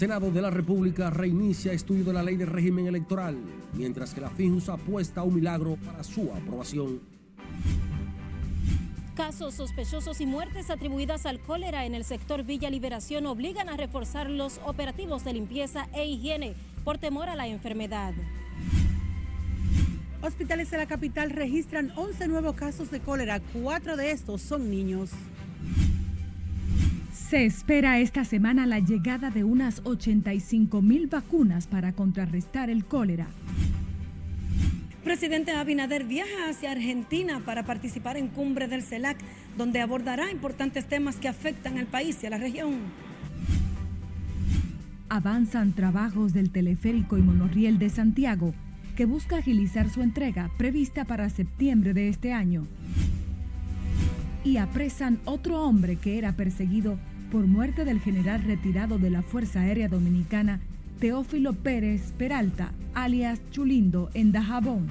Senado de la República reinicia estudio de la ley de régimen electoral, mientras que la FIJUS apuesta a un milagro para su aprobación. Casos sospechosos y muertes atribuidas al cólera en el sector Villa Liberación obligan a reforzar los operativos de limpieza e higiene por temor a la enfermedad. Hospitales de la capital registran 11 nuevos casos de cólera, cuatro de estos son niños. Se espera esta semana la llegada de unas 85 mil vacunas para contrarrestar el cólera. Presidente Abinader viaja hacia Argentina para participar en cumbre del CELAC, donde abordará importantes temas que afectan al país y a la región. Avanzan trabajos del teleférico y monorriel de Santiago, que busca agilizar su entrega prevista para septiembre de este año. Y apresan otro hombre que era perseguido por muerte del general retirado de la Fuerza Aérea Dominicana, Teófilo Pérez Peralta, alias Chulindo, en Dajabón.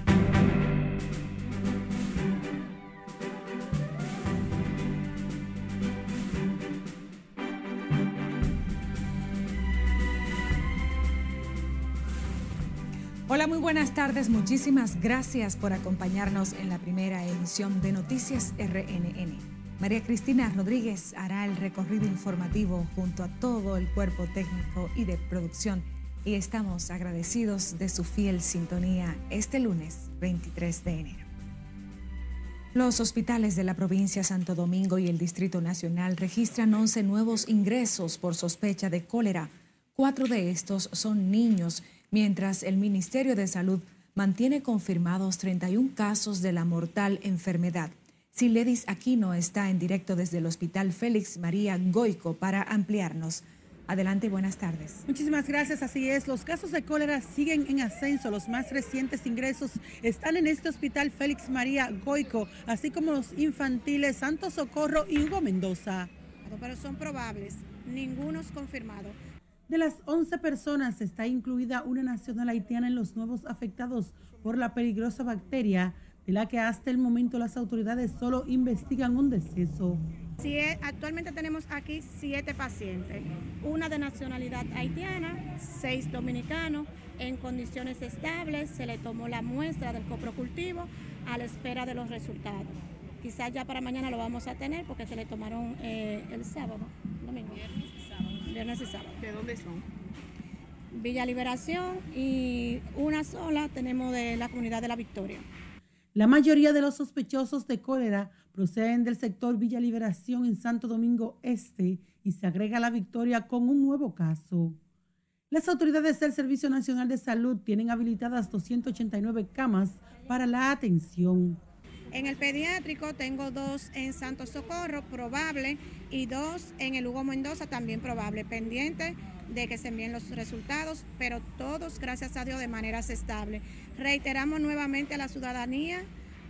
Buenas tardes. Muchísimas gracias por acompañarnos en la primera emisión de Noticias RNN. María Cristina Rodríguez hará el recorrido informativo junto a todo el cuerpo técnico y de producción y estamos agradecidos de su fiel sintonía este lunes 23 de enero. Los hospitales de la provincia Santo Domingo y el Distrito Nacional registran 11 nuevos ingresos por sospecha de cólera. Cuatro de estos son niños, mientras el Ministerio de Salud mantiene confirmados 31 casos de la mortal enfermedad. Siledis Aquino está en directo desde el Hospital Félix María Goico para ampliarnos. Adelante y buenas tardes. Muchísimas gracias, así es. Los casos de cólera siguen en ascenso. Los más recientes ingresos están en este hospital Félix María Goico, así como los infantiles Santo Socorro y Hugo Mendoza. Pero son probables, ninguno es confirmado. De las 11 personas está incluida una nacional haitiana en los nuevos afectados por la peligrosa bacteria de la que hasta el momento las autoridades solo investigan un deceso. Eh, actualmente tenemos aquí siete pacientes, una de nacionalidad haitiana, seis dominicanos en condiciones estables, se le tomó la muestra del coprocultivo a la espera de los resultados. Quizás ya para mañana lo vamos a tener porque se le tomaron eh, el sábado, domingo. Viernes y sábado. ¿De dónde son? Villa Liberación y una sola tenemos de la comunidad de la Victoria. La mayoría de los sospechosos de cólera proceden del sector Villa Liberación en Santo Domingo Este y se agrega la victoria con un nuevo caso. Las autoridades del Servicio Nacional de Salud tienen habilitadas 289 camas para la atención. En el pediátrico tengo dos en Santo Socorro, probable, y dos en el Hugo Mendoza, también probable, pendiente de que se envíen los resultados, pero todos, gracias a Dios, de manera estable. Reiteramos nuevamente a la ciudadanía,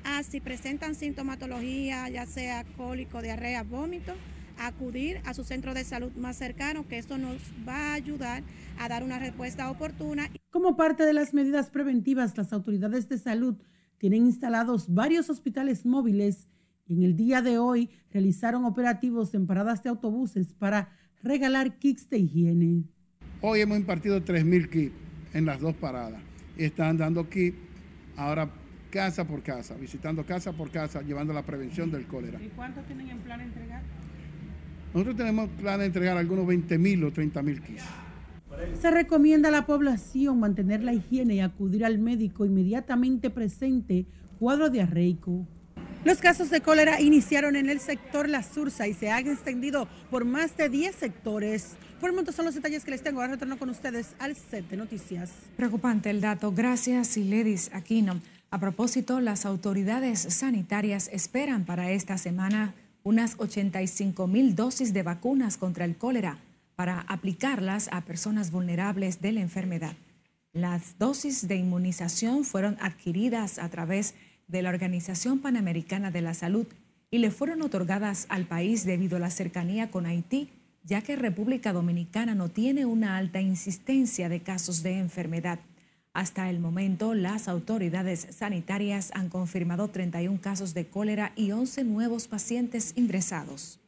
a si presentan sintomatología, ya sea cólico, diarrea, vómito, acudir a su centro de salud más cercano, que esto nos va a ayudar a dar una respuesta oportuna. Como parte de las medidas preventivas, las autoridades de salud tienen instalados varios hospitales móviles y en el día de hoy realizaron operativos en paradas de autobuses para regalar kits de higiene. Hoy hemos impartido 3.000 kits en las dos paradas. Están dando kits ahora casa por casa, visitando casa por casa, llevando la prevención del cólera. ¿Y cuántos tienen en plan de entregar? Nosotros tenemos plan de entregar algunos 20.000 o 30.000 kits. Se recomienda a la población mantener la higiene y acudir al médico inmediatamente presente cuadro diarreico. Los casos de cólera iniciaron en el sector La Sursa y se han extendido por más de 10 sectores. Por el momento son los detalles que les tengo. Ahora retorno con ustedes al set de noticias. Preocupante el dato. Gracias, Siledis Aquino. A propósito, las autoridades sanitarias esperan para esta semana unas 85 mil dosis de vacunas contra el cólera para aplicarlas a personas vulnerables de la enfermedad. Las dosis de inmunización fueron adquiridas a través de la Organización Panamericana de la Salud y le fueron otorgadas al país debido a la cercanía con Haití, ya que República Dominicana no tiene una alta insistencia de casos de enfermedad. Hasta el momento, las autoridades sanitarias han confirmado 31 casos de cólera y 11 nuevos pacientes ingresados.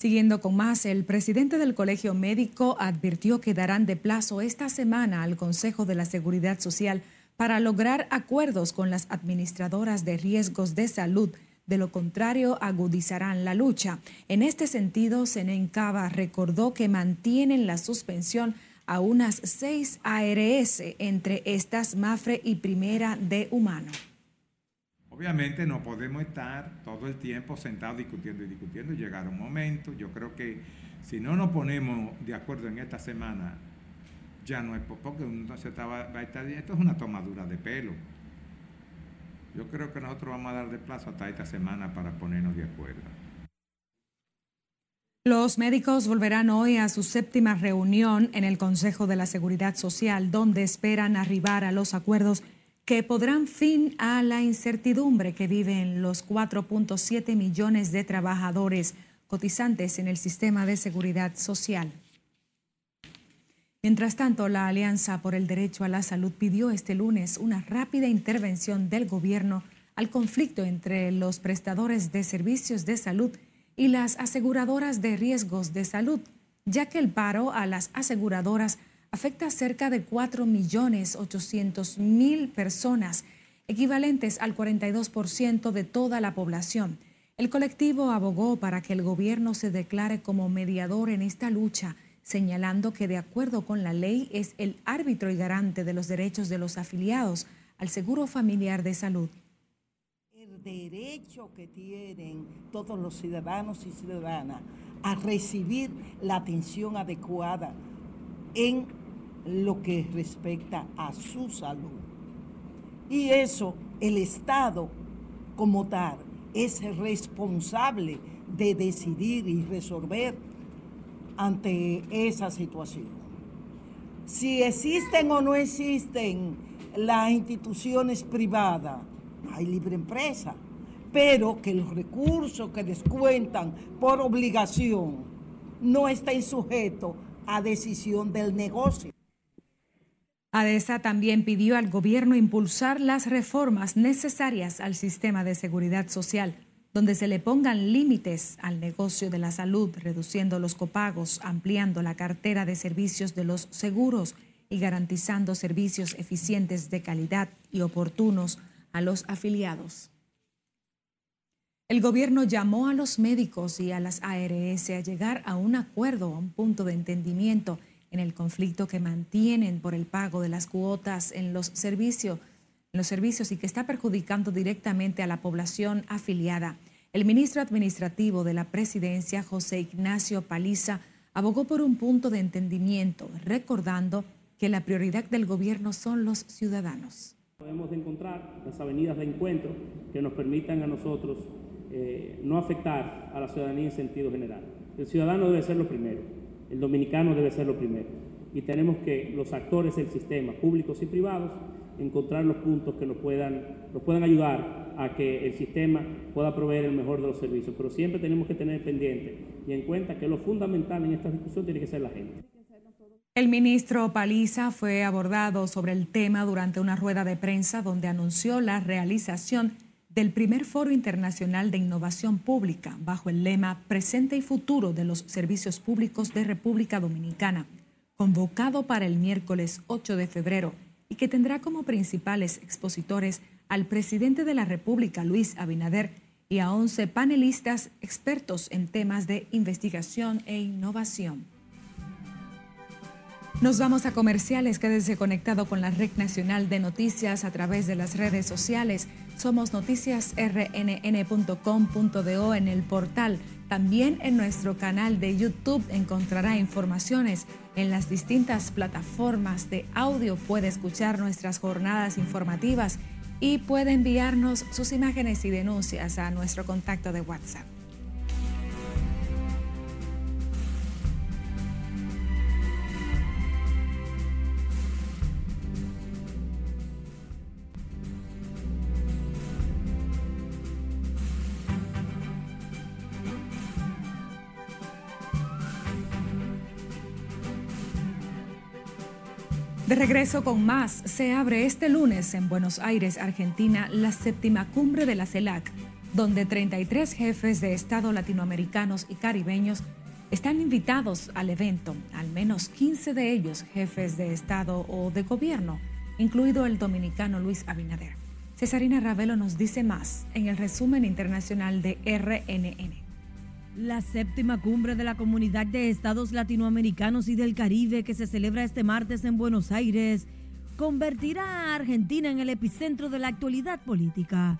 Siguiendo con más, el presidente del Colegio Médico advirtió que darán de plazo esta semana al Consejo de la Seguridad Social para lograr acuerdos con las administradoras de riesgos de salud. De lo contrario, agudizarán la lucha. En este sentido, Senencaba recordó que mantienen la suspensión a unas seis ARS, entre estas Mafre y Primera de Humano. Obviamente no podemos estar todo el tiempo sentados discutiendo y discutiendo. Llegará un momento, yo creo que si no nos ponemos de acuerdo en esta semana, ya no es porque uno se estaba, va a estar, esto es una tomadura de pelo. Yo creo que nosotros vamos a dar de plazo hasta esta semana para ponernos de acuerdo. Los médicos volverán hoy a su séptima reunión en el Consejo de la Seguridad Social, donde esperan arribar a los acuerdos que podrán fin a la incertidumbre que viven los 4.7 millones de trabajadores cotizantes en el sistema de seguridad social. Mientras tanto, la Alianza por el Derecho a la Salud pidió este lunes una rápida intervención del gobierno al conflicto entre los prestadores de servicios de salud y las aseguradoras de riesgos de salud, ya que el paro a las aseguradoras afecta a cerca de 4.800.000 personas, equivalentes al 42% de toda la población. El colectivo abogó para que el gobierno se declare como mediador en esta lucha, señalando que de acuerdo con la ley es el árbitro y garante de los derechos de los afiliados al Seguro Familiar de Salud. El derecho que tienen todos los ciudadanos y ciudadanas a recibir la atención adecuada en lo que respecta a su salud. Y eso el Estado como tal es responsable de decidir y resolver ante esa situación. Si existen o no existen las instituciones privadas, hay libre empresa, pero que los recursos que descuentan por obligación no estén sujetos a decisión del negocio. ADESA también pidió al gobierno impulsar las reformas necesarias al sistema de seguridad social, donde se le pongan límites al negocio de la salud, reduciendo los copagos, ampliando la cartera de servicios de los seguros y garantizando servicios eficientes de calidad y oportunos a los afiliados. El gobierno llamó a los médicos y a las ARS a llegar a un acuerdo, a un punto de entendimiento en el conflicto que mantienen por el pago de las cuotas en los servicios, en los servicios y que está perjudicando directamente a la población afiliada. El ministro administrativo de la presidencia, José Ignacio Paliza, abogó por un punto de entendimiento, recordando que la prioridad del gobierno son los ciudadanos. Podemos encontrar las avenidas de encuentro que nos permitan a nosotros eh, no afectar a la ciudadanía en sentido general. El ciudadano debe ser lo primero, el dominicano debe ser lo primero. Y tenemos que los actores del sistema, públicos y privados, encontrar los puntos que nos puedan, nos puedan ayudar a que el sistema pueda proveer el mejor de los servicios. Pero siempre tenemos que tener pendiente y en cuenta que lo fundamental en esta discusión tiene que ser la gente. El ministro Paliza fue abordado sobre el tema durante una rueda de prensa donde anunció la realización del primer Foro Internacional de Innovación Pública bajo el lema Presente y Futuro de los Servicios Públicos de República Dominicana, convocado para el miércoles 8 de febrero y que tendrá como principales expositores al presidente de la República, Luis Abinader, y a 11 panelistas expertos en temas de investigación e innovación. Nos vamos a comerciales. Quédese conectado con la Red Nacional de Noticias a través de las redes sociales. Somos noticiasrnn.com.do en el portal. También en nuestro canal de YouTube encontrará informaciones. En las distintas plataformas de audio puede escuchar nuestras jornadas informativas y puede enviarnos sus imágenes y denuncias a nuestro contacto de WhatsApp. De regreso con más, se abre este lunes en Buenos Aires, Argentina, la séptima cumbre de la CELAC, donde 33 jefes de Estado latinoamericanos y caribeños están invitados al evento, al menos 15 de ellos jefes de Estado o de gobierno, incluido el dominicano Luis Abinader. Cesarina Ravelo nos dice más en el resumen internacional de RNN. La séptima cumbre de la Comunidad de Estados Latinoamericanos y del Caribe que se celebra este martes en Buenos Aires convertirá a Argentina en el epicentro de la actualidad política.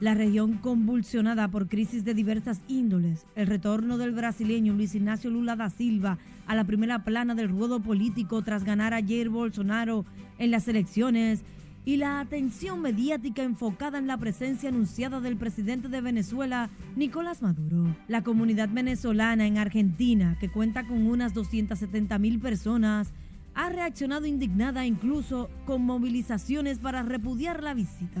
La región convulsionada por crisis de diversas índoles, el retorno del brasileño Luis Ignacio Lula da Silva a la primera plana del ruedo político tras ganar ayer Bolsonaro en las elecciones, y la atención mediática enfocada en la presencia anunciada del presidente de Venezuela, Nicolás Maduro. La comunidad venezolana en Argentina, que cuenta con unas 270 mil personas, ha reaccionado indignada incluso con movilizaciones para repudiar la visita.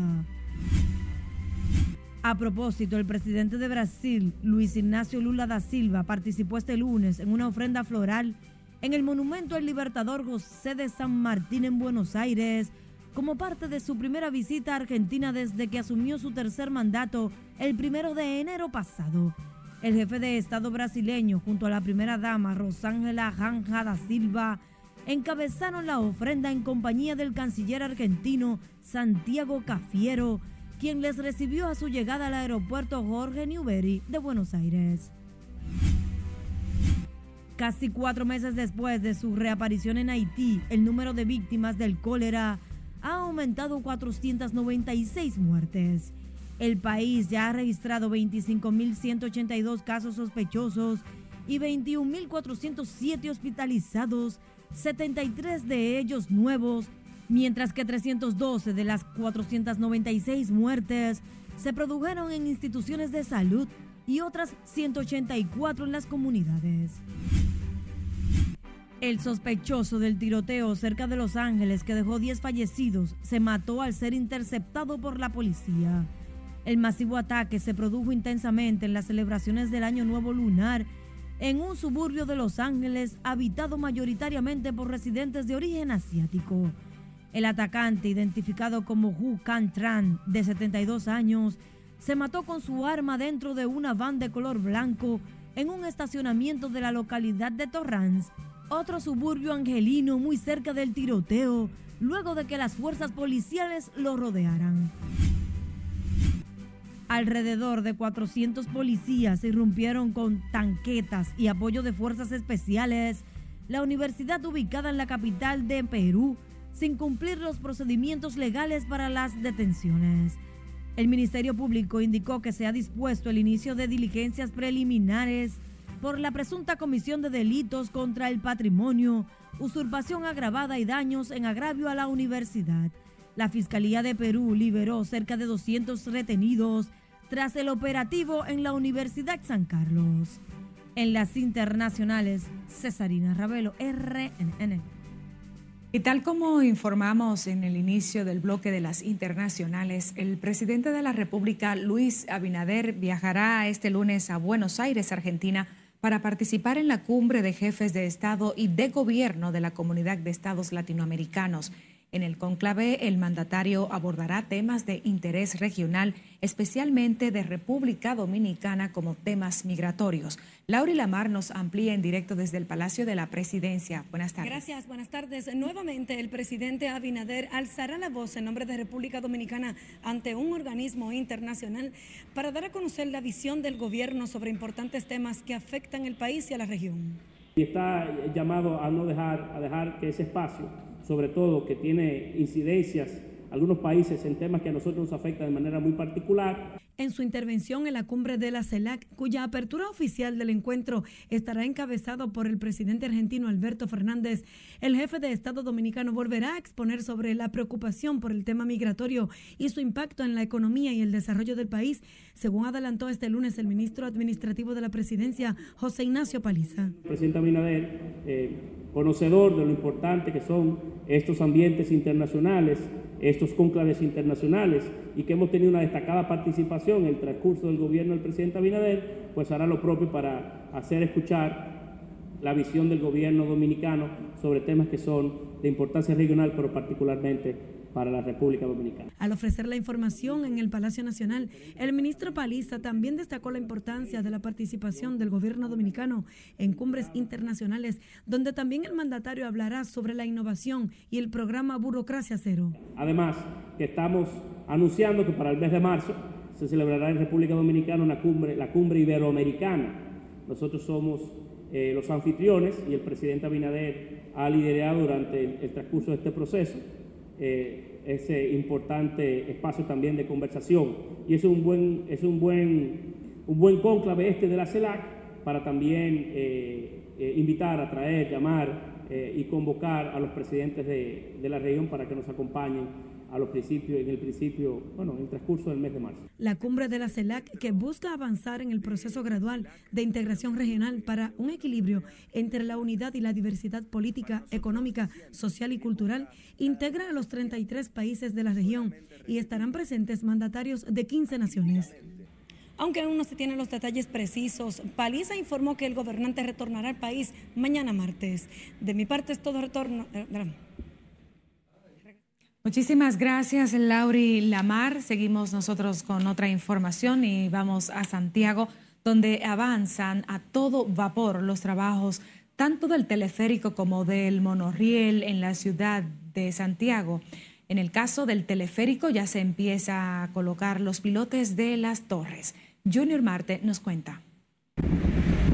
A propósito, el presidente de Brasil, Luis Ignacio Lula da Silva, participó este lunes en una ofrenda floral en el monumento al libertador José de San Martín en Buenos Aires, como parte de su primera visita a Argentina desde que asumió su tercer mandato el primero de enero pasado. El jefe de Estado brasileño, junto a la primera dama Rosángela Janja da Silva, encabezaron la ofrenda en compañía del canciller argentino Santiago Cafiero, quien les recibió a su llegada al aeropuerto Jorge Newbery de Buenos Aires. Casi cuatro meses después de su reaparición en Haití, el número de víctimas del cólera ha aumentado 496 muertes. El país ya ha registrado 25.182 casos sospechosos y 21.407 hospitalizados, 73 de ellos nuevos, mientras que 312 de las 496 muertes se produjeron en instituciones de salud y otras 184 en las comunidades. El sospechoso del tiroteo cerca de Los Ángeles que dejó 10 fallecidos se mató al ser interceptado por la policía. El masivo ataque se produjo intensamente en las celebraciones del Año Nuevo Lunar en un suburbio de Los Ángeles habitado mayoritariamente por residentes de origen asiático. El atacante, identificado como Hu Kan Tran, de 72 años, se mató con su arma dentro de una van de color blanco en un estacionamiento de la localidad de Torrance otro suburbio angelino muy cerca del tiroteo, luego de que las fuerzas policiales lo rodearan. Alrededor de 400 policías irrumpieron con tanquetas y apoyo de fuerzas especiales la universidad ubicada en la capital de Perú sin cumplir los procedimientos legales para las detenciones. El Ministerio Público indicó que se ha dispuesto el inicio de diligencias preliminares por la presunta comisión de delitos contra el patrimonio, usurpación agravada y daños en agravio a la universidad. La Fiscalía de Perú liberó cerca de 200 retenidos tras el operativo en la Universidad San Carlos. En las internacionales, Cesarina Ravelo, RNN. Y tal como informamos en el inicio del bloque de las internacionales, el presidente de la República, Luis Abinader, viajará este lunes a Buenos Aires, Argentina, para participar en la cumbre de jefes de Estado y de Gobierno de la Comunidad de Estados Latinoamericanos. En el conclave, el mandatario abordará temas de interés regional, especialmente de República Dominicana como temas migratorios. Laura Lamar nos amplía en directo desde el Palacio de la Presidencia. Buenas tardes. Gracias, buenas tardes. Nuevamente, el presidente Abinader alzará la voz en nombre de República Dominicana ante un organismo internacional para dar a conocer la visión del gobierno sobre importantes temas que afectan el país y a la región. Y está llamado a no dejar, a dejar que ese espacio sobre todo que tiene incidencias algunos países en temas que a nosotros nos afectan de manera muy particular. En su intervención en la cumbre de la CELAC, cuya apertura oficial del encuentro estará encabezado por el presidente argentino Alberto Fernández, el jefe de Estado dominicano volverá a exponer sobre la preocupación por el tema migratorio y su impacto en la economía y el desarrollo del país, según adelantó este lunes el ministro administrativo de la presidencia, José Ignacio Paliza. Presidente Abinader, eh, conocedor de lo importante que son estos ambientes internacionales, estos conclaves internacionales y que hemos tenido una destacada participación en el transcurso del gobierno del presidente Abinader, pues hará lo propio para hacer escuchar la visión del gobierno dominicano sobre temas que son de importancia regional, pero particularmente para la República Dominicana. Al ofrecer la información en el Palacio Nacional, el ministro Paliza también destacó la importancia de la participación del gobierno dominicano en cumbres internacionales, donde también el mandatario hablará sobre la innovación y el programa Burocracia Cero. Además, que estamos anunciando que para el mes de marzo se celebrará en República Dominicana una cumbre, la cumbre iberoamericana. Nosotros somos eh, los anfitriones y el presidente Abinader ha liderado durante el, transcurso de este proceso eh, ese importante espacio también de conversación. Y es un buen, es un buen, un buen cónclave este de la CELAC para también eh, invitar, atraer, llamar y convocar a los presidentes de, de la región para que nos acompañen a los principios, en el principio, bueno, en el transcurso del mes de marzo. La cumbre de la CELAC, que busca avanzar en el proceso gradual de integración regional para un equilibrio entre la unidad y la diversidad política, económica, social y cultural, integra a los 33 países de la región y estarán presentes mandatarios de 15 naciones. Aunque aún no se tienen los detalles precisos, Paliza informó que el gobernante retornará al país mañana martes. De mi parte es todo retorno. eh, Muchísimas gracias, Lauri Lamar. Seguimos nosotros con otra información y vamos a Santiago, donde avanzan a todo vapor los trabajos tanto del teleférico como del monorriel en la ciudad de Santiago. En el caso del teleférico ya se empieza a colocar los pilotes de las torres. Junior Marte nos cuenta.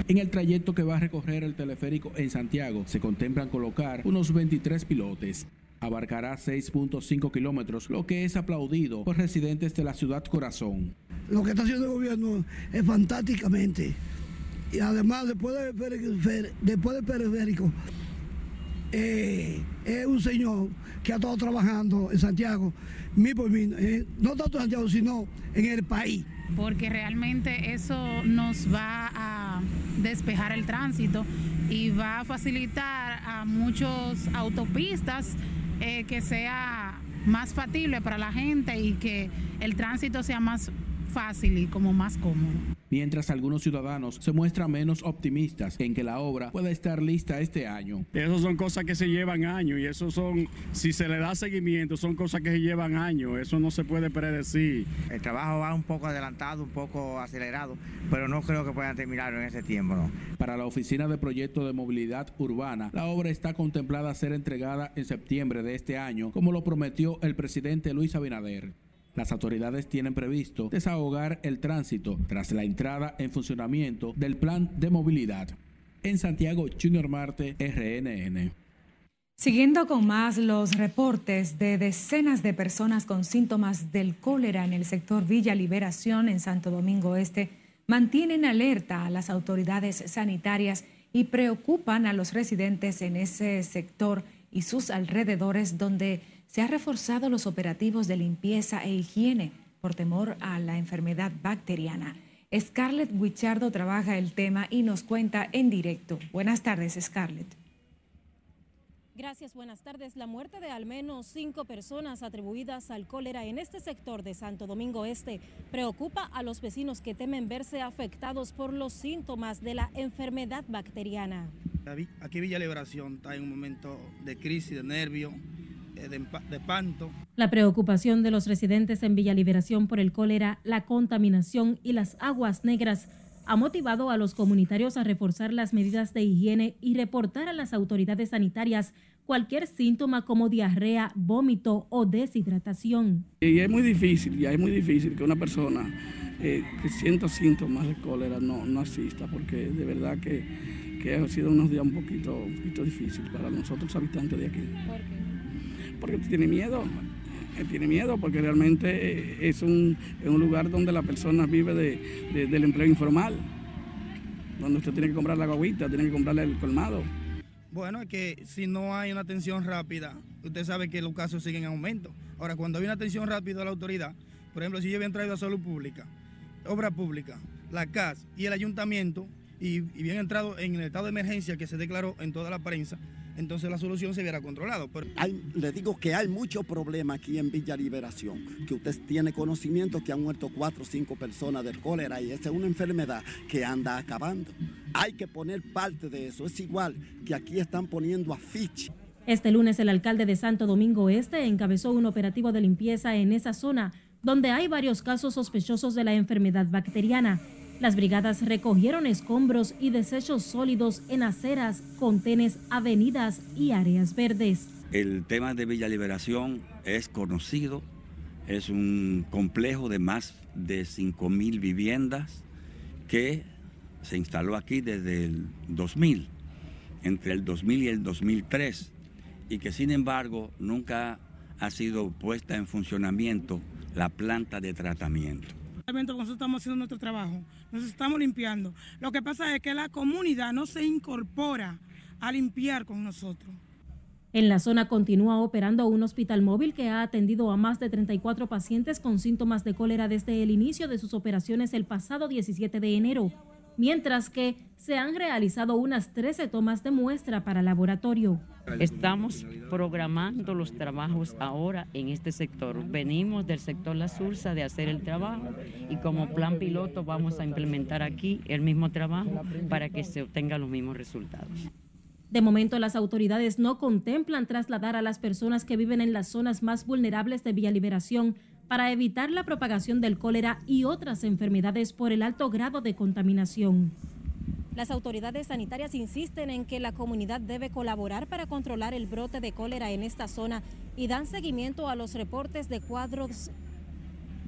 En el trayecto que va a recorrer el teleférico en Santiago se contemplan colocar unos 23 pilotes. Abarcará 6.5 kilómetros, lo que es aplaudido por residentes de la ciudad corazón. Lo que está haciendo el gobierno es fantásticamente. Y además, después del periférico, después del periférico eh, es un señor que ha estado trabajando en Santiago, mí por mí, eh, no tanto en Santiago, sino en el país. porque realmente eso nos va a despejar el tránsito y va a facilitar a muchos autopistas eh, que sea más factible para la gente y que el tránsito sea más fácil y como más cómodo. Mientras algunos ciudadanos se muestran menos optimistas en que la obra pueda estar lista este año. Esas son cosas que se llevan años y eso son, si se le da seguimiento, son cosas que se llevan años. Eso no se puede predecir. El trabajo va un poco adelantado, un poco acelerado, pero no creo que puedan terminarlo en ese tiempo. ¿no? Para la Oficina de Proyecto de Movilidad Urbana, la obra está contemplada a ser entregada en septiembre de este año, como lo prometió el presidente Luis Abinader. Las autoridades tienen previsto desahogar el tránsito tras la entrada en funcionamiento del plan de movilidad. En Santiago, Junior Marte, RNN. Siguiendo con más los reportes de decenas de personas con síntomas del cólera en el sector Villa Liberación en Santo Domingo Este, mantienen alerta a las autoridades sanitarias y preocupan a los residentes en ese sector y sus alrededores donde se han reforzado los operativos de limpieza e higiene por temor a la enfermedad bacteriana. Scarlett Wichardo trabaja el tema y nos cuenta en directo. Buenas tardes, Scarlett. Gracias, buenas tardes. La muerte de al menos cinco personas atribuidas al cólera en este sector de Santo Domingo Este preocupa a los vecinos que temen verse afectados por los síntomas de la enfermedad bacteriana. Aquí Villa Liberación está en un momento de crisis, de nervio, de, de espanto. La preocupación de los residentes en Villa Liberación por el cólera, la contaminación y las aguas negras ha motivado a los comunitarios a reforzar las medidas de higiene y reportar a las autoridades sanitarias cualquier síntoma como diarrea, vómito o deshidratación. Y es muy difícil, ya es muy difícil que una persona eh, que sienta síntomas de cólera no, no asista, porque de verdad que, que ha sido unos días un poquito, un poquito difícil para nosotros habitantes de aquí. ¿Por qué? Porque tiene miedo, tiene miedo porque realmente es un, es un lugar donde la persona vive de, del empleo informal, donde usted tiene que comprar la guaguita, tiene que comprarle el colmado. Bueno, es que si no hay una atención rápida, usted sabe que los casos siguen en aumento. Ahora, cuando hay una atención rápida de la autoridad, por ejemplo, si yo bien traído a salud pública, obra pública, la CAS y el ayuntamiento, y, y bien entrado en el estado de emergencia que se declaró en toda la prensa, entonces la solución se viera controlado. Pero... Hay, le digo que hay mucho problema aquí en Villa Liberación, que usted tiene conocimiento que han muerto cuatro o cinco personas del cólera y esa es una enfermedad que anda acabando. Hay que poner parte de eso. Es igual que aquí están poniendo afiche Este lunes el alcalde de Santo Domingo Este encabezó un operativo de limpieza en esa zona donde hay varios casos sospechosos de la enfermedad bacteriana. Las brigadas recogieron escombros y desechos sólidos en aceras, contenes, avenidas y áreas verdes. El tema de Villa Liberación es conocido, es un complejo de más de 5.000 viviendas que se instaló aquí desde el 2000, entre el 2000 y el 2003, y que sin embargo nunca ha sido puesta en funcionamiento la planta de tratamiento. Nosotros estamos haciendo nuestro trabajo, nos estamos limpiando. Lo que pasa es que la comunidad no se incorpora a limpiar con nosotros. En la zona continúa operando un hospital móvil que ha atendido a más de 34 pacientes con síntomas de cólera desde el inicio de sus operaciones el pasado 17 de enero, mientras que se han realizado unas 13 tomas de muestra para laboratorio. Estamos programando los trabajos ahora en este sector. Venimos del sector La Sursa de hacer el trabajo y como plan piloto vamos a implementar aquí el mismo trabajo para que se obtengan los mismos resultados. De momento, las autoridades no contemplan trasladar a las personas que viven en las zonas más vulnerables de Vía Liberación para evitar la propagación del cólera y otras enfermedades por el alto grado de contaminación. Las autoridades sanitarias insisten en que la comunidad debe colaborar para controlar el brote de cólera en esta zona y dan seguimiento a los reportes de cuadros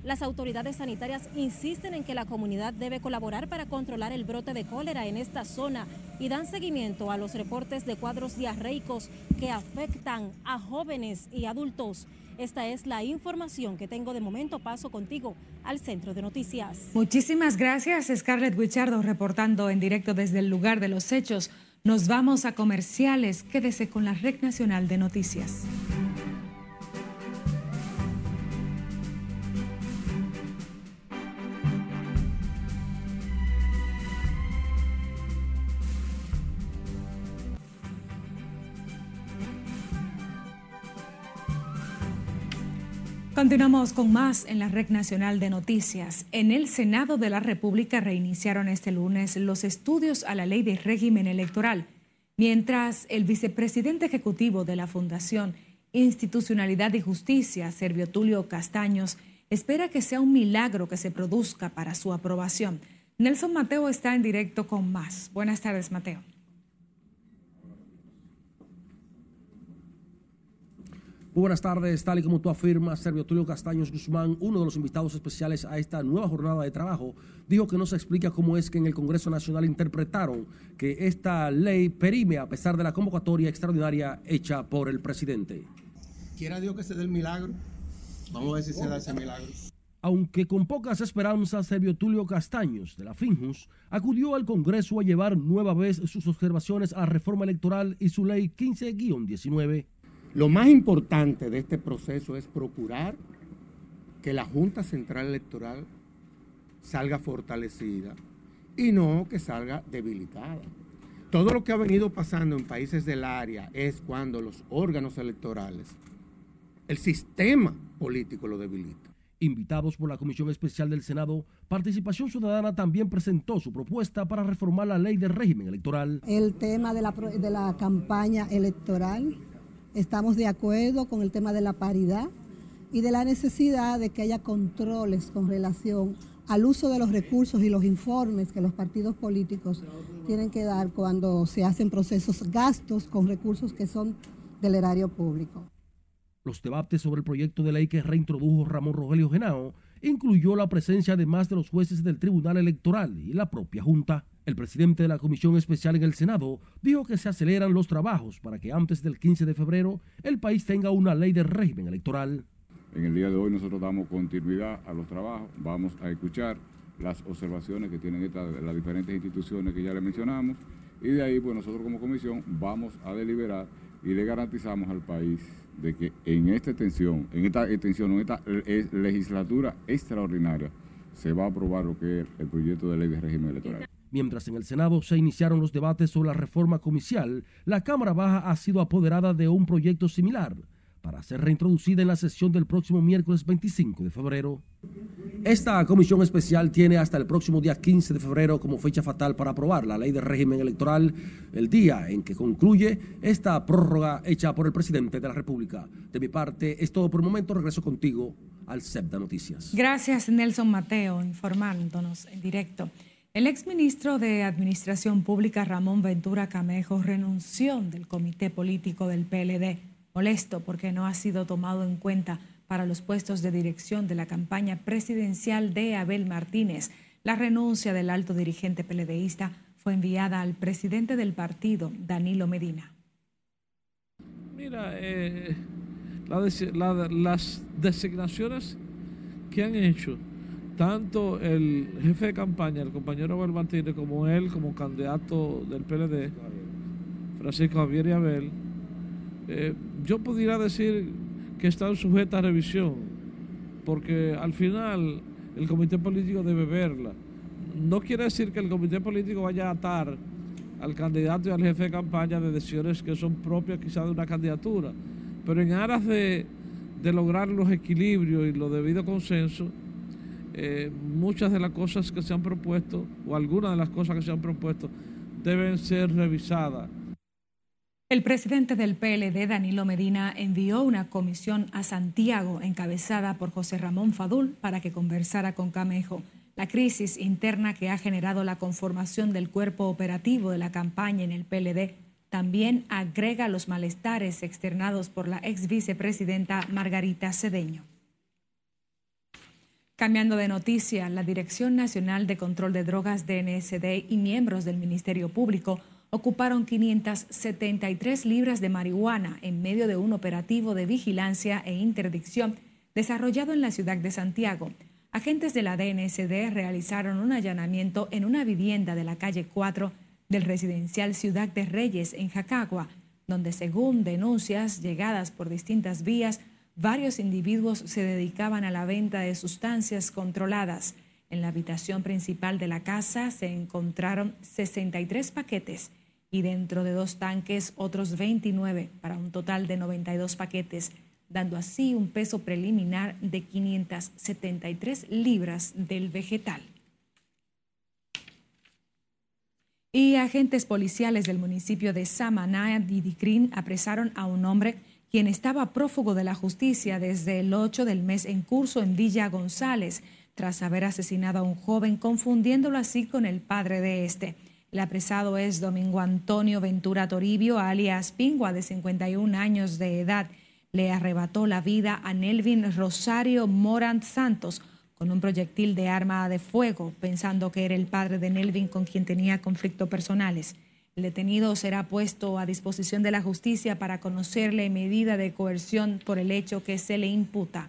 las autoridades sanitarias insisten en que la comunidad debe colaborar para controlar el brote de cólera en esta zona y dan seguimiento a los reportes de cuadros diarreicos que afectan a jóvenes y adultos. Esta es la información que tengo de momento. Paso contigo al centro de noticias. Muchísimas gracias, Scarlett Wichardo, reportando en directo desde el lugar de los hechos. Nos vamos a comerciales. Quédese con la Red Nacional de Noticias. Continuamos con más en la Red Nacional de Noticias. En el Senado de la República reiniciaron este lunes los estudios a la ley de régimen electoral, mientras el vicepresidente ejecutivo de la Fundación Institucionalidad y Justicia, Servio Tulio Castaños, espera que sea un milagro que se produzca para su aprobación. Nelson Mateo está en directo con más. Buenas tardes, Mateo. Buenas tardes, tal y como tú afirmas, Servio Tulio Castaños Guzmán, uno de los invitados especiales a esta nueva jornada de trabajo, dijo que no se explica cómo es que en el Congreso Nacional interpretaron que esta ley perime a pesar de la convocatoria extraordinaria hecha por el presidente. Quiera Dios que se dé el milagro. Vamos a ver si se da ese milagro. Aunque con pocas esperanzas, Servio Tulio Castaños de la Finjus acudió al Congreso a llevar nueva vez sus observaciones a la reforma electoral y su ley 15-19 lo más importante de este proceso es procurar que la Junta Central Electoral salga fortalecida y no que salga debilitada. Todo lo que ha venido pasando en países del área es cuando los órganos electorales, el sistema político lo debilita. Invitados por la Comisión Especial del Senado, Participación Ciudadana también presentó su propuesta para reformar la ley de régimen electoral. El tema de la, de la campaña electoral Estamos de acuerdo con el tema de la paridad y de la necesidad de que haya controles con relación al uso de los recursos y los informes que los partidos políticos tienen que dar cuando se hacen procesos gastos con recursos que son del erario público. Los debates sobre el proyecto de ley que reintrodujo Ramón Rogelio Genao incluyó la presencia de más de los jueces del Tribunal Electoral y la propia Junta. El presidente de la Comisión Especial en el Senado dijo que se aceleran los trabajos para que antes del 15 de febrero el país tenga una ley de régimen electoral. En el día de hoy nosotros damos continuidad a los trabajos, vamos a escuchar las observaciones que tienen las diferentes instituciones que ya le mencionamos y de ahí pues nosotros como comisión vamos a deliberar y le garantizamos al país de que en esta extensión, en esta extensión, en esta legislatura extraordinaria, se va a aprobar lo que es el proyecto de ley de régimen electoral. Mientras en el Senado se iniciaron los debates sobre la reforma comicial, la Cámara Baja ha sido apoderada de un proyecto similar para ser reintroducida en la sesión del próximo miércoles 25 de febrero. Esta comisión especial tiene hasta el próximo día 15 de febrero como fecha fatal para aprobar la ley de régimen electoral, el día en que concluye esta prórroga hecha por el presidente de la República. De mi parte, es todo por el momento. Regreso contigo al CEPDA Noticias. Gracias, Nelson Mateo, informándonos en directo. El exministro de Administración Pública, Ramón Ventura Camejo, renunció del comité político del PLD, molesto porque no ha sido tomado en cuenta para los puestos de dirección de la campaña presidencial de Abel Martínez. La renuncia del alto dirigente PLDista fue enviada al presidente del partido, Danilo Medina. Mira, eh, las designaciones que han hecho tanto el jefe de campaña, el compañero Abel Martínez, como él, como candidato del PLD, Francisco Javier y Abel, eh, yo pudiera decir que están sujetas a revisión, porque al final el comité político debe verla. No quiere decir que el comité político vaya a atar al candidato y al jefe de campaña de decisiones que son propias quizás de una candidatura, pero en aras de, de lograr los equilibrios y los debido consenso, eh, muchas de las cosas que se han propuesto, o algunas de las cosas que se han propuesto, deben ser revisadas. El presidente del PLD, Danilo Medina, envió una comisión a Santiago encabezada por José Ramón Fadul para que conversara con Camejo. La crisis interna que ha generado la conformación del cuerpo operativo de la campaña en el PLD también agrega los malestares externados por la ex vicepresidenta Margarita Cedeño. Cambiando de noticia, la Dirección Nacional de Control de Drogas DNSD y miembros del Ministerio Público ocuparon 573 libras de marihuana en medio de un operativo de vigilancia e interdicción desarrollado en la ciudad de Santiago. Agentes de la DNSD realizaron un allanamiento en una vivienda de la calle 4 del residencial Ciudad de Reyes en Jacagua, donde según denuncias llegadas por distintas vías, varios individuos se dedicaban a la venta de sustancias controladas. En la habitación principal de la casa se encontraron 63 paquetes y dentro de dos tanques otros 29 para un total de 92 paquetes, dando así un peso preliminar de 573 libras del vegetal. Y agentes policiales del municipio de Samaná, Didicrín, apresaron a un hombre quien estaba prófugo de la justicia desde el 8 del mes en curso en Villa González, tras haber asesinado a un joven, confundiéndolo así con el padre de este. El apresado es Domingo Antonio Ventura Toribio, alias Pingua, de 51 años de edad. Le arrebató la vida a Nelvin Rosario Morant Santos con un proyectil de arma de fuego, pensando que era el padre de Nelvin con quien tenía conflictos personales. El detenido será puesto a disposición de la justicia para conocerle medida de coerción por el hecho que se le imputa.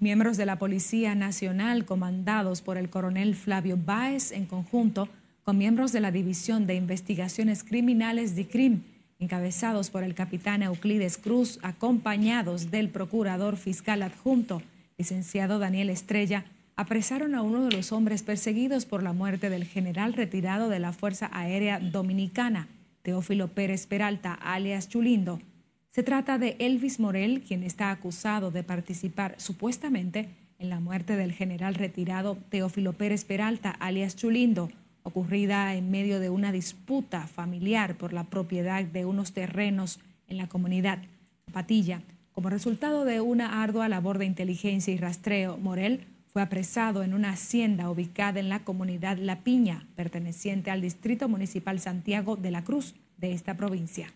Miembros de la Policía Nacional, comandados por el coronel Flavio Báez, en conjunto con miembros de la División de Investigaciones Criminales de CRIM, encabezados por el capitán Euclides Cruz, acompañados del procurador fiscal adjunto, licenciado Daniel Estrella, apresaron a uno de los hombres perseguidos por la muerte del general retirado de la Fuerza Aérea Dominicana, Teófilo Pérez Peralta, alias Chulindo. Se trata de Elvis Morel, quien está acusado de participar supuestamente en la muerte del general retirado Teófilo Pérez Peralta, alias Chulindo, ocurrida en medio de una disputa familiar por la propiedad de unos terrenos en la comunidad Patilla. Como resultado de una ardua labor de inteligencia y rastreo, Morel fue apresado en una hacienda ubicada en la comunidad La Piña, perteneciente al Distrito Municipal Santiago de la Cruz de esta provincia.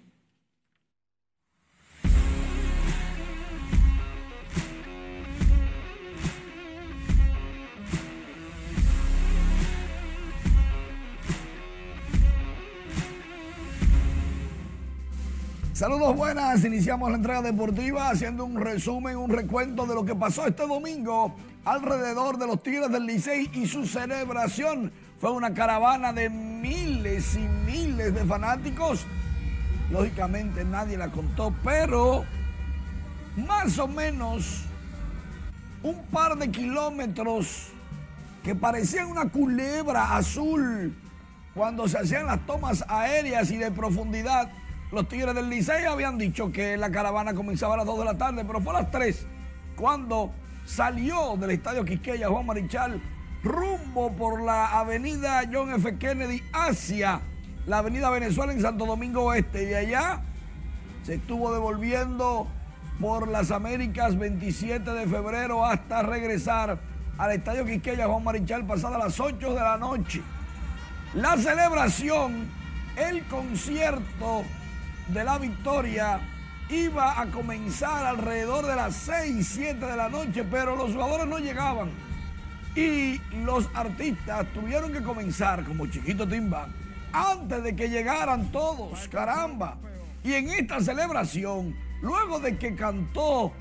Saludos buenas, iniciamos la entrega deportiva haciendo un resumen, un recuento de lo que pasó este domingo alrededor de los Tigres del Licey y su celebración. Fue una caravana de miles y miles de fanáticos. Lógicamente nadie la contó, pero más o menos un par de kilómetros que parecían una culebra azul cuando se hacían las tomas aéreas y de profundidad los Tigres del Licey habían dicho que la caravana comenzaba a las 2 de la tarde, pero fue a las 3 cuando salió del estadio Quisqueya Juan Marichal rumbo por la avenida John F. Kennedy hacia la avenida Venezuela en Santo Domingo Oeste. Y de allá se estuvo devolviendo por las Américas 27 de febrero hasta regresar al estadio Quisqueya Juan Marichal pasada las 8 de la noche. La celebración, el concierto de la victoria iba a comenzar alrededor de las 6, 7 de la noche, pero los jugadores no llegaban. Y los artistas tuvieron que comenzar como Chiquito Timba antes de que llegaran todos, caramba. Y en esta celebración, luego de que cantó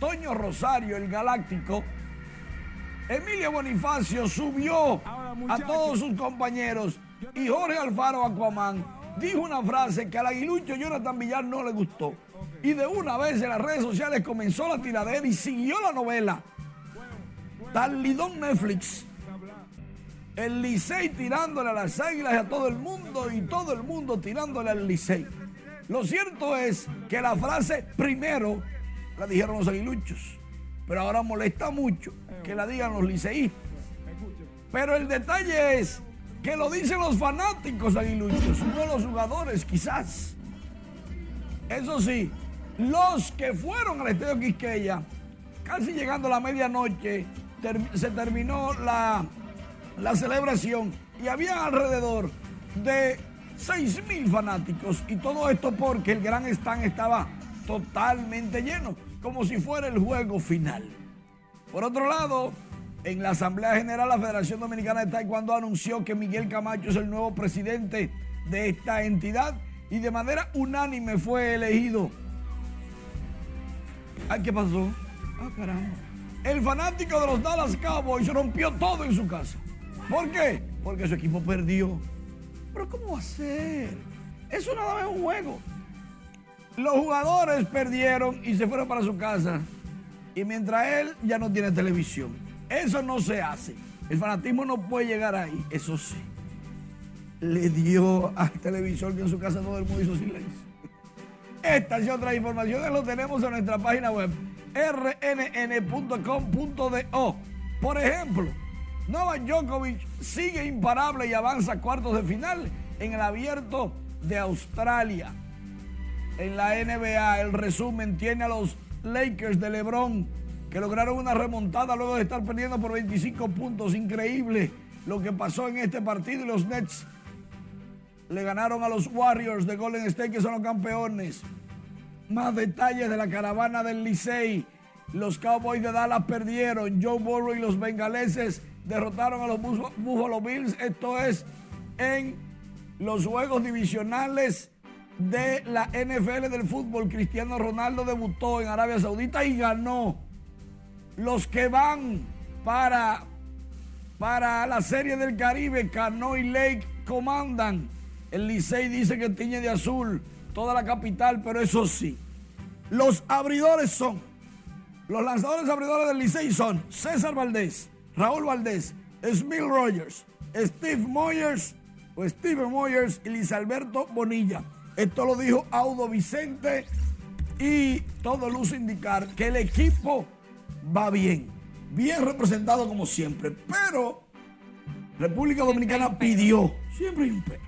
Toño Rosario, el Galáctico, Emilio Bonifacio subió a todos sus compañeros y Jorge Alfaro Aquaman dijo una frase que al aguilucho Jonathan Villar no le gustó. Y de una vez en las redes sociales comenzó la tiradera y siguió la novela. Tal lidón Netflix. El Licey tirándole a las águilas y a todo el mundo y todo el mundo tirándole al Licey. Lo cierto es que la frase primero la dijeron los aguiluchos, pero ahora molesta mucho que la digan los liceístas. Pero el detalle es que lo dicen los fanáticos aguiluchos, no los jugadores quizás. Eso sí, los que fueron al Estadio Quisqueya, casi llegando a la medianoche, se terminó la, la celebración y había alrededor de 6 mil fanáticos y todo esto porque el gran stand estaba totalmente lleno, como si fuera el juego final. Por otro lado, en la Asamblea General la Federación Dominicana de Taekwondo anunció que Miguel Camacho es el nuevo presidente de esta entidad y de manera unánime fue elegido. Ay, ¿qué pasó? Ah, caramba. El fanático de los Dallas Cowboys rompió todo en su casa. ¿Por qué? Porque su equipo perdió. Pero ¿cómo va a ser? Eso nada más es un juego. Los jugadores perdieron y se fueron para su casa. Y mientras él ya no tiene televisión. Eso no se hace. El fanatismo no puede llegar ahí. Eso sí. Le dio al televisor que en su casa todo el mundo hizo silencio. Estas y otras informaciones lo tenemos en nuestra página web rnn.com.do. Por ejemplo, Novak Djokovic sigue imparable y avanza a cuartos de final en el abierto de Australia. En la NBA, el resumen tiene a los Lakers de LeBron que lograron una remontada luego de estar perdiendo por 25 puntos. Increíble lo que pasó en este partido y los Nets le ganaron a los Warriors de Golden State que son los campeones. Más detalles de la caravana del Licey. Los Cowboys de Dallas perdieron. Joe Burrow y los bengaleses derrotaron a los Buffalo Bills. Esto es en los juegos divisionales de la NFL del fútbol. Cristiano Ronaldo debutó en Arabia Saudita y ganó. Los que van para, para la Serie del Caribe, Cano y Lake comandan. El Licey dice que tiñe de azul toda la capital, pero eso sí, los abridores son, los lanzadores abridores del Licey son César Valdés, Raúl Valdés, Smil Rogers, Steve Moyers, o Steven Moyers y Luis Alberto Bonilla. Esto lo dijo Audo Vicente y todo luce indicar que el equipo va bien, bien representado como siempre, pero República Dominicana pidió, siempre hay un pero,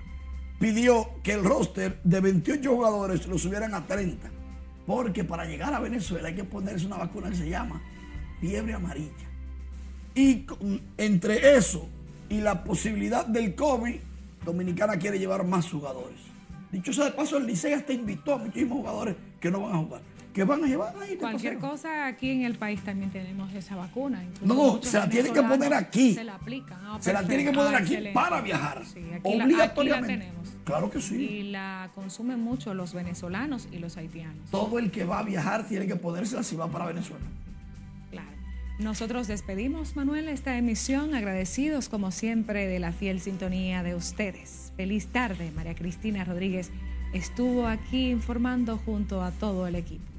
pidió que el roster de 28 jugadores lo subieran a 30, porque para llegar a Venezuela hay que ponerse una vacuna que se llama fiebre amarilla. Y entre eso y la posibilidad del COVID, Dominicana quiere llevar más jugadores. Dicho sea de paso, el Licey hasta invitó a muchísimos jugadores que no van a jugar. Que van a llevar ahí. Cualquier cosa aquí en el país también tenemos esa vacuna. No, se la tienen que poner aquí. Se la aplican. Ah, se la tienen que poner aquí para viajar. Sí, obligatoriamente. La, tenemos. Claro que sí. Y la consumen mucho los venezolanos y los haitianos. Todo el que va a viajar tiene que ponérsela si va para Venezuela. Claro. Nosotros despedimos, Manuel, esta emisión, agradecidos como siempre de la fiel sintonía de ustedes. Feliz tarde, María Cristina Rodríguez estuvo aquí informando junto a todo el equipo.